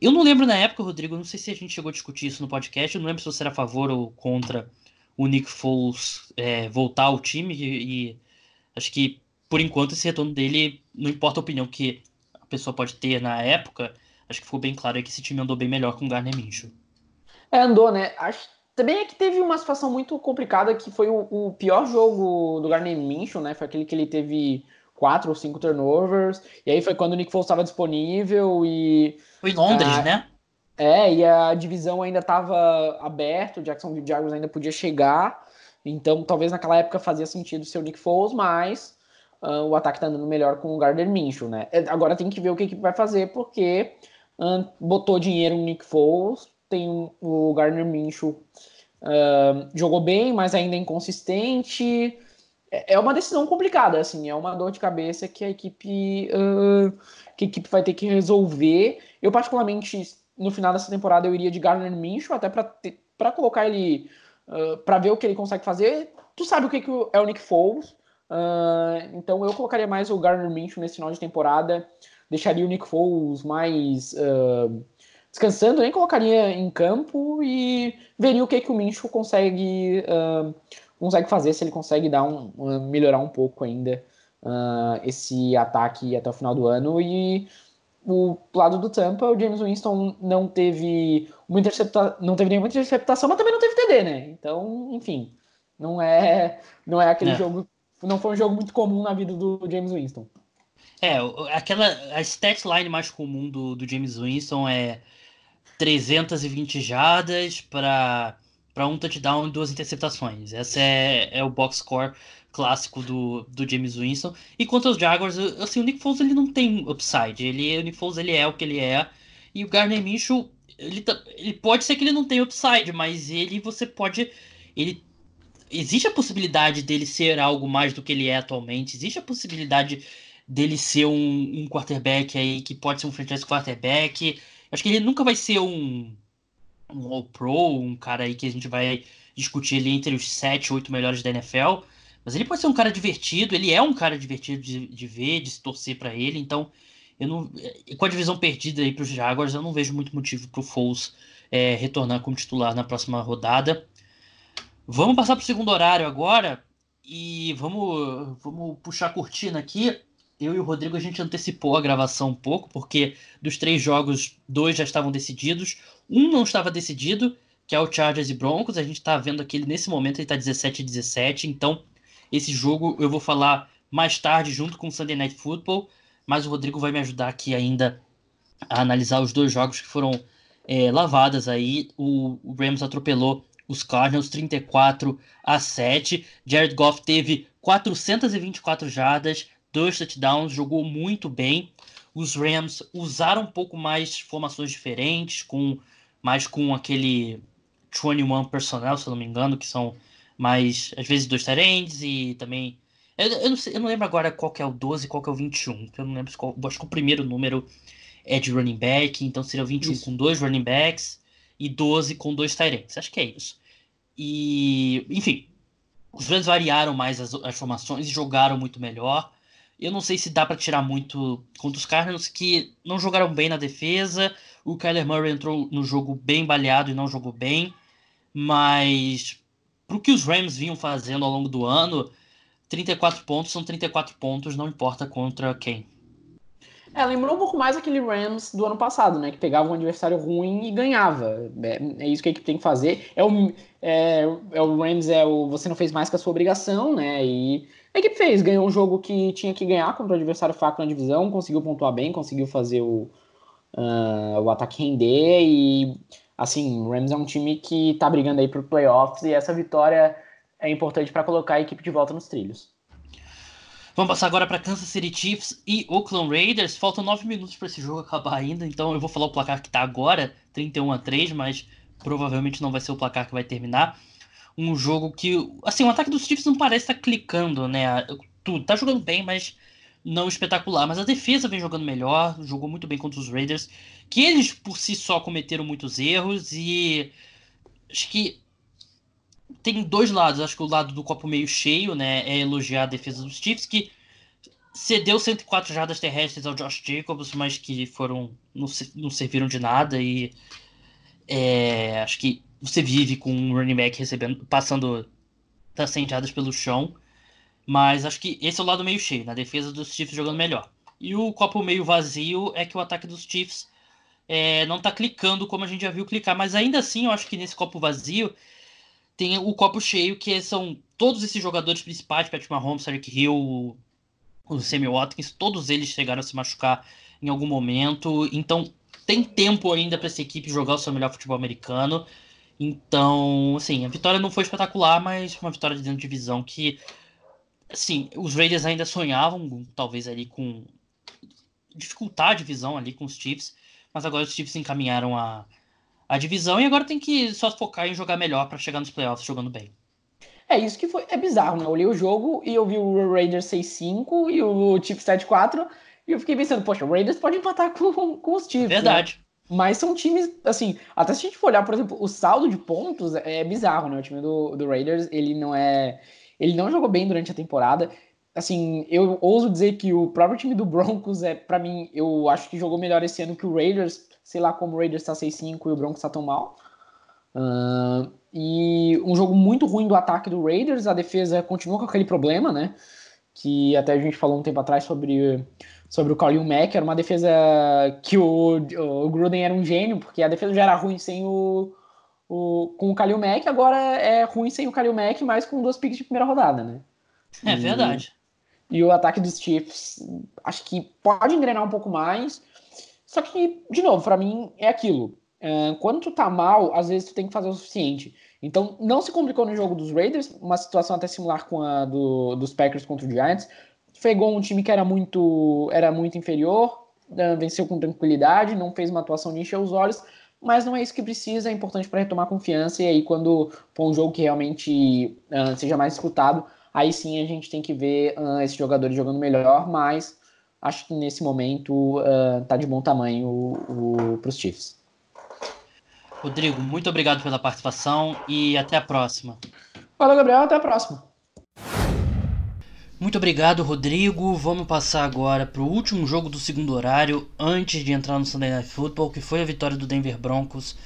Eu não lembro na época, Rodrigo, não sei se a gente chegou a discutir isso no podcast, eu não lembro se você era a favor ou contra o Nick Foles é, voltar ao time e, e, acho que por enquanto esse retorno dele, não importa a opinião que a pessoa pode ter na época, acho que ficou bem claro que esse time andou bem melhor com o Garner Minshew. É, andou, né? Acho também é que teve uma situação muito complicada que foi o, o pior jogo do Garner Minshew, né? Foi aquele que ele teve quatro ou cinco turnovers. E aí foi quando o Nick Foles estava disponível e. Foi em Londres, ah, né? É, e a divisão ainda estava aberta, o Jacksonville Jaguars ainda podia chegar. Então, talvez naquela época fazia sentido ser o Nick Foles, mas uh, o ataque está andando melhor com o Gardner Minshew, né? É, agora tem que ver o que a equipe vai fazer, porque uh, botou dinheiro no Nick Foles, tem o Gardner Minshew jogou bem, mas ainda é inconsistente é, é uma decisão complicada, assim, é uma dor de cabeça que a equipe uh, que a equipe vai ter que resolver. Eu particularmente no final dessa temporada eu iria de Garner Minshew até para colocar ele uh, para ver o que ele consegue fazer. Tu sabe o que, que é o Nick Foles, então eu colocaria mais o Garner Minshew nesse final de temporada, deixaria o Nick Foles mais descansando, nem colocaria em campo e veria o que, que o Minshew consegue uh, consegue fazer, se ele consegue dar um, melhorar um pouco ainda uh, esse ataque até o final do ano. E o lado do Tampa, o James Winston não teve uma intercepta não teve nenhuma interceptação, mas também não teve TD, né? Então, enfim, não é não é aquele é. jogo, não foi um jogo muito comum na vida do James Winston. É, aquela a stat line mais comum do, do James Winston é 320 jardas para para um touchdown e duas interceptações. Essa é, é o box score clássico do, do James Winston. E quanto aos Jaguars, assim, o Nick Foles ele não tem upside. Ele, o Nick Foles ele é o que ele é. E o Garner Minshew, ele, tá, ele pode ser que ele não tenha upside, mas ele você pode. Ele existe a possibilidade dele ser algo mais do que ele é atualmente. Existe a possibilidade dele ser um, um quarterback aí que pode ser um franchise quarterback. Acho que ele nunca vai ser um um All-Pro, um cara aí que a gente vai discutir ali entre os 7, 8 melhores da NFL. Mas ele pode ser um cara divertido, ele é um cara divertido de, de ver, de se torcer para ele, então eu não, com a divisão perdida aí para os Jaguars, eu não vejo muito motivo para o Foles é, retornar como titular na próxima rodada. Vamos passar para o segundo horário agora e vamos, vamos puxar a cortina aqui. Eu e o Rodrigo a gente antecipou a gravação um pouco, porque dos três jogos, dois já estavam decididos. Um não estava decidido, que é o Chargers e Broncos. A gente está vendo aqui, nesse momento, ele está 17 17. Então, esse jogo eu vou falar mais tarde, junto com o Sunday Night Football. Mas o Rodrigo vai me ajudar aqui ainda a analisar os dois jogos que foram é, lavadas aí. O, o Rams atropelou os Cardinals 34 a 7. Jared Goff teve 424 jardas, dois touchdowns, jogou muito bem. Os Rams usaram um pouco mais formações diferentes, com mais com aquele 21 personnel, se eu não me engano, que são mais, às vezes, dois terentes e também. Eu, eu, não sei, eu não lembro agora qual que é o 12 e qual que é o 21. Eu não lembro qual. Acho que o primeiro número é de running back, então seria o 21 isso. com dois running backs e 12 com dois terentes. Acho que é isso. E, enfim, os Rams variaram mais as, as formações e jogaram muito melhor. Eu não sei se dá para tirar muito contra os Cardinals, que não jogaram bem na defesa. O Kyler Murray entrou no jogo bem baleado e não jogou bem. Mas para o que os Rams vinham fazendo ao longo do ano, 34 pontos são 34 pontos, não importa contra quem. É, lembrou um pouco mais aquele Rams do ano passado, né? Que pegava um adversário ruim e ganhava. É, é isso que a equipe tem que fazer. É o, é, é o Rams, é o você não fez mais que a sua obrigação, né? E a equipe fez, ganhou um jogo que tinha que ganhar contra o adversário fraco na divisão, conseguiu pontuar bem, conseguiu fazer o, uh, o ataque render e, assim, o Rams é um time que tá brigando aí pro playoffs e essa vitória é importante para colocar a equipe de volta nos trilhos. Vamos passar agora para Kansas City Chiefs e Oakland Raiders. Faltam nove minutos para esse jogo acabar ainda, então eu vou falar o placar que está agora, 31 a 3, mas provavelmente não vai ser o placar que vai terminar. Um jogo que, assim, o ataque dos Chiefs não parece estar tá clicando, né? Tudo tá jogando bem, mas não espetacular. Mas a defesa vem jogando melhor, jogou muito bem contra os Raiders, que eles por si só cometeram muitos erros e acho que tem dois lados. Acho que o lado do copo meio cheio, né, é elogiar a defesa dos Chiefs, que cedeu 104 jardas terrestres ao Josh Jacobs, mas que foram não, não serviram de nada e é, acho que você vive com um running back recebendo, passando das jardas pelo chão, mas acho que esse é o lado meio cheio, na defesa dos Chiefs jogando melhor. E o copo meio vazio é que o ataque dos Chiefs é, não tá clicando como a gente já viu clicar, mas ainda assim eu acho que nesse copo vazio tem o copo cheio, que são todos esses jogadores principais, Patrick Mahomes, Eric Hill, o Sammy Watkins, todos eles chegaram a se machucar em algum momento, então tem tempo ainda para essa equipe jogar o seu melhor futebol americano. Então, assim, a vitória não foi espetacular, mas uma vitória de dentro de divisão que, assim, os Raiders ainda sonhavam, talvez ali com dificultar a divisão ali com os Chiefs, mas agora os Chiefs encaminharam a, a divisão e agora tem que só focar em jogar melhor para chegar nos playoffs jogando bem. É isso que foi. É bizarro, né? Eu olhei o jogo e eu vi o Raiders 6-5 e o Chiefs 7-4 e eu fiquei pensando, poxa, o Raiders pode empatar com, com os Chiefs. Né? Verdade. Né? Mas são times, assim, até se a gente for olhar, por exemplo, o saldo de pontos é bizarro, né? O time do, do Raiders, ele não é. Ele não jogou bem durante a temporada. Assim, eu ouso dizer que o próprio time do Broncos é, para mim, eu acho que jogou melhor esse ano que o Raiders, sei lá como o Raiders tá 6-5 e o Broncos tá tão mal. Uh, e um jogo muito ruim do ataque do Raiders, a defesa continua com aquele problema, né? Que até a gente falou um tempo atrás sobre, sobre o Khalil Mack, era uma defesa que o, o Gruden era um gênio, porque a defesa já era ruim sem o, o, com o Khalil Mack, agora é ruim sem o Khalil Mack, mas com duas picks de primeira rodada, né? É e, verdade. E o ataque dos Chiefs, acho que pode engrenar um pouco mais, só que, de novo, para mim é aquilo. Uh, quando tu tá mal, às vezes tu tem que fazer o suficiente. Então, não se complicou no jogo dos Raiders, uma situação até similar com a do, dos Packers contra o Giants. Pegou um time que era muito, era muito inferior, uh, venceu com tranquilidade, não fez uma atuação de encher os olhos, mas não é isso que precisa, é importante para retomar confiança. E aí, quando for um jogo que realmente uh, seja mais disputado, aí sim a gente tem que ver esses jogadores jogando melhor, mas acho que nesse momento uh, tá de bom tamanho para os Chiefs. Rodrigo, muito obrigado pela participação e até a próxima. Fala, Gabriel, até a próxima. Muito obrigado, Rodrigo. Vamos passar agora para o último jogo do segundo horário, antes de entrar no Sunday Night Football, que foi a vitória do Denver Broncos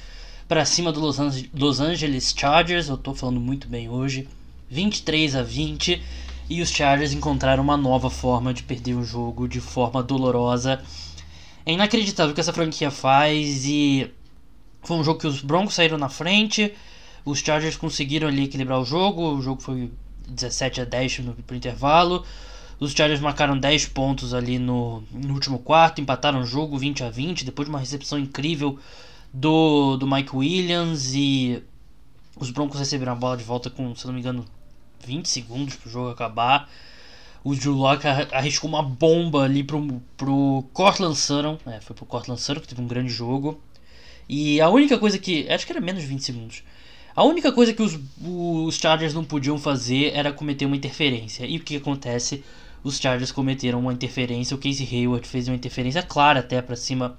para cima do Los Angeles Chargers. Eu estou falando muito bem hoje. 23 a 20 e os Chargers encontraram uma nova forma de perder o jogo de forma dolorosa. É inacreditável o que essa franquia faz e Foi um jogo que os Broncos saíram na frente, os Chargers conseguiram ali equilibrar o jogo, o jogo foi 17 a 10 no, no intervalo. Os Chargers marcaram 10 pontos ali no, no, último quarto, empataram o jogo 20 a 20, depois de uma recepção incrível do, do Mike Williams e os Broncos receberam a bola de volta com, se não me engano, 20 segundos para o jogo acabar. O Drew Locke arriscou uma bomba ali pro, pro Cortland Sutton. É, foi pro Cortland Sutton que teve um grande jogo. E a única coisa que. Acho que era menos de 20 segundos. A única coisa que os, os Chargers não podiam fazer era cometer uma interferência. E o que acontece? Os Chargers cometeram uma interferência. O Casey Hayward fez uma interferência clara até para cima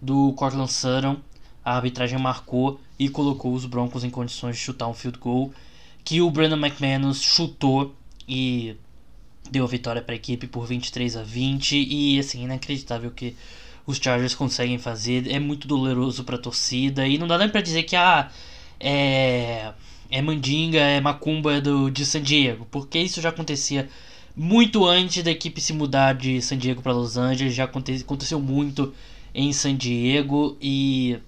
do Cortland Sutton. A arbitragem marcou e colocou os Broncos em condições de chutar um field goal. Que o Brandon McManus chutou e deu a vitória para a equipe por 23 a 20. E assim, inacreditável que os Chargers conseguem fazer. É muito doloroso para a torcida. E não dá nem para dizer que ah, é, é mandinga, é macumba do, de San Diego. Porque isso já acontecia muito antes da equipe se mudar de San Diego para Los Angeles. Já aconte, aconteceu muito em San Diego. E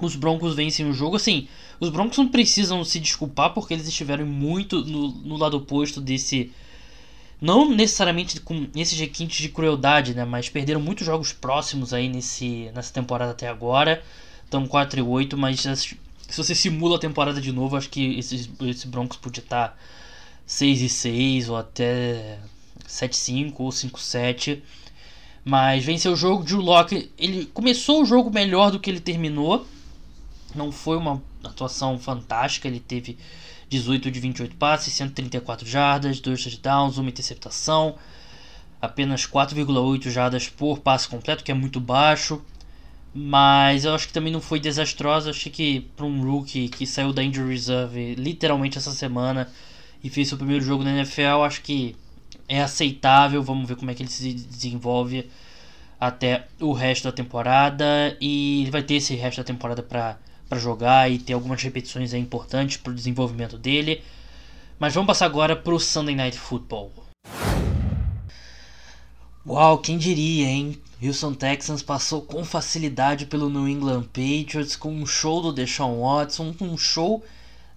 os Broncos vencem o jogo. Assim, os Broncos não precisam se desculpar porque eles estiveram muito no, no lado oposto desse não necessariamente com esses requintes de crueldade, né? Mas perderam muitos jogos próximos aí nesse, nessa temporada até agora. Estão 4 e 8, mas se você simula a temporada de novo, acho que esses, esse Broncos podia estar tá 6 e 6 ou até 7 5 ou 5 7. Mas venceu o jogo, Drew Locke, ele começou o jogo melhor do que ele terminou. Não foi uma atuação fantástica, ele teve 18 de 28 passes, 134 jardas, 2 touchdowns, uma interceptação, apenas 4,8 jardas por passe completo, que é muito baixo. Mas eu acho que também não foi desastrosa. Achei que para um rookie que saiu da injury reserve literalmente essa semana e fez seu primeiro jogo na NFL, acho que é aceitável. Vamos ver como é que ele se desenvolve até o resto da temporada. E ele vai ter esse resto da temporada para para jogar e ter algumas repetições é importantes para o desenvolvimento dele. Mas vamos passar agora para o Sunday Night Football. Uau, quem diria, hein? Houston Texans passou com facilidade pelo New England Patriots com um show do Deshaun Watson, um show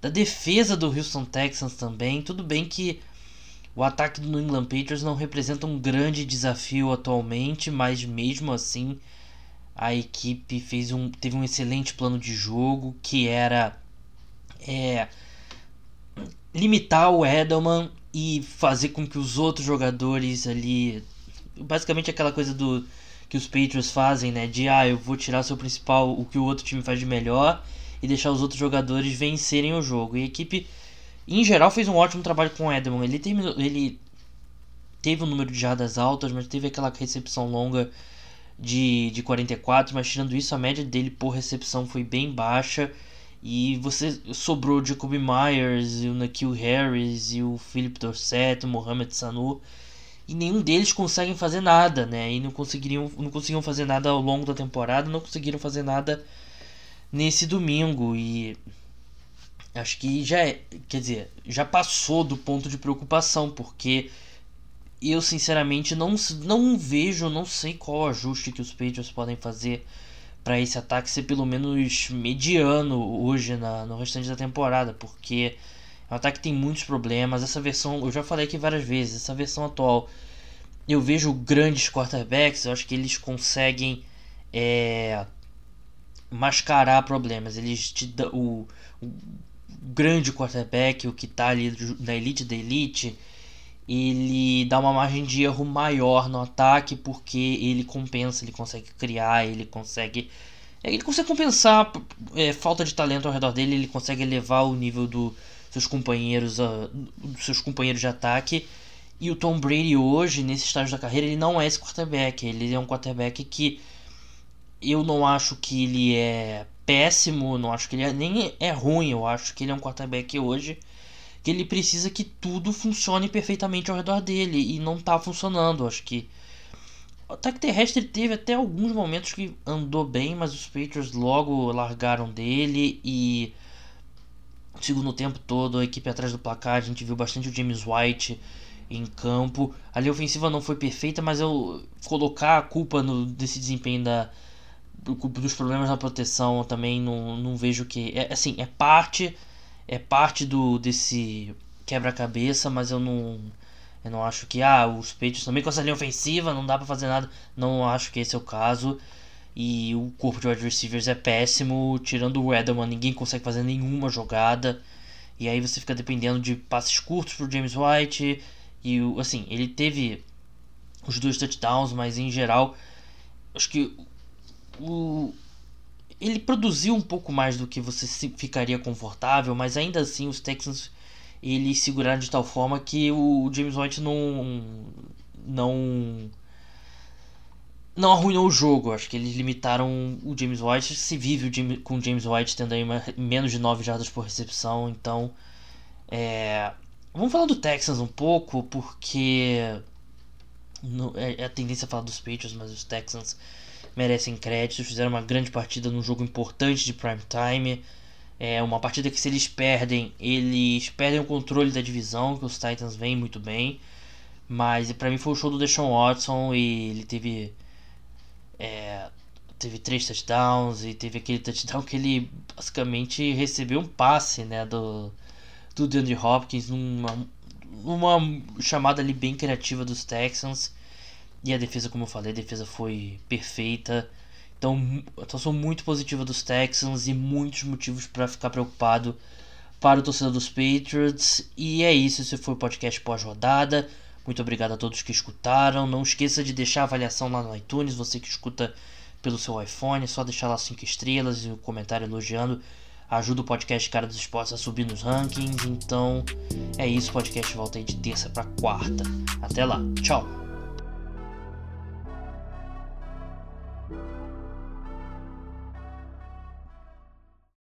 da defesa do Houston Texans também. Tudo bem que o ataque do New England Patriots não representa um grande desafio atualmente, mas mesmo assim a equipe fez um, teve um excelente plano de jogo que era é, limitar o Edelman e fazer com que os outros jogadores ali basicamente aquela coisa do que os Patriots fazem, né, de ah, eu vou tirar seu principal, o que o outro time faz de melhor e deixar os outros jogadores vencerem o jogo. E a equipe em geral fez um ótimo trabalho com o Edelman. Ele terminou, ele teve um número de jardas altas, mas teve aquela recepção longa de, de 44, mas tirando isso, a média dele por recepção foi bem baixa. E você sobrou o Jacoby Myers, e o Nakil Harris, e o Philip Dorset, o Mohamed Sanu. E nenhum deles conseguem fazer nada, né? E não conseguiriam, não conseguiam fazer nada ao longo da temporada, não conseguiram fazer nada nesse domingo. E acho que já é, quer dizer, já passou do ponto de preocupação, porque eu sinceramente não, não vejo, não sei qual ajuste que os Patriots podem fazer para esse ataque ser pelo menos mediano hoje na, no restante da temporada, porque o ataque tem muitos problemas. Essa versão, eu já falei aqui várias vezes, essa versão atual, eu vejo grandes quarterbacks, eu acho que eles conseguem é, mascarar problemas. Eles te dão o, o grande quarterback, o que está ali na elite da elite ele dá uma margem de erro maior no ataque porque ele compensa, ele consegue criar, ele consegue ele consegue compensar é, falta de talento ao redor dele, ele consegue elevar o nível dos seus companheiros, uh, dos seus companheiros de ataque. E o Tom Brady hoje, nesse estágio da carreira, ele não é esse quarterback. Ele é um quarterback que eu não acho que ele é péssimo, não acho que ele é, nem é ruim. Eu acho que ele é um quarterback hoje que ele precisa que tudo funcione perfeitamente ao redor dele e não tá funcionando. Acho que o ataque terrestre teve até alguns momentos que andou bem, mas os Patriots logo largaram dele e segundo tempo todo a equipe atrás do placar, a gente viu bastante o James White em campo. Ali a ofensiva não foi perfeita, mas eu colocar a culpa no, desse desempenho da, dos problemas na proteção também não, não vejo que. É, assim, é parte. É parte do desse quebra-cabeça, mas eu não. Eu não acho que, ah, os Patriots também com essa linha ofensiva, não dá para fazer nada. Não acho que esse é o caso. E o corpo de wide receivers é péssimo. Tirando o Edelman, ninguém consegue fazer nenhuma jogada. E aí você fica dependendo de passes curtos pro James White. E assim, ele teve os dois touchdowns, mas em geral, acho que o ele produziu um pouco mais do que você ficaria confortável, mas ainda assim os Texans ele seguraram de tal forma que o James White não não não arruinou o jogo. Acho que eles limitaram o James White. Se vive o James, com o James White tendo aí uma, menos de 9 jardas por recepção. Então, é, vamos falar do Texans um pouco, porque no, é, é, a tendência a falar dos Patriots, mas os Texans merecem crédito. Fizeram uma grande partida num jogo importante de prime time. É uma partida que se eles perdem, eles perdem o controle da divisão, que os Titans vêm muito bem. Mas para mim foi o show do Deshaun Watson e ele teve é, teve três touchdowns e teve aquele touchdown que ele basicamente recebeu um passe né, do, do DeAndre Hopkins numa, numa chamada ali bem criativa dos Texans. E a defesa, como eu falei, a defesa foi perfeita. Então, atuação muito positiva dos Texans e muitos motivos para ficar preocupado para o torcedor dos Patriots. E é isso, esse foi o podcast pós-rodada. Muito obrigado a todos que escutaram. Não esqueça de deixar a avaliação lá no iTunes, você que escuta pelo seu iPhone, é só deixar lá 5 estrelas e um comentário elogiando. Ajuda o podcast Cara dos Esportes a subir nos rankings. Então é isso, o podcast volta aí de terça para quarta. Até lá, tchau!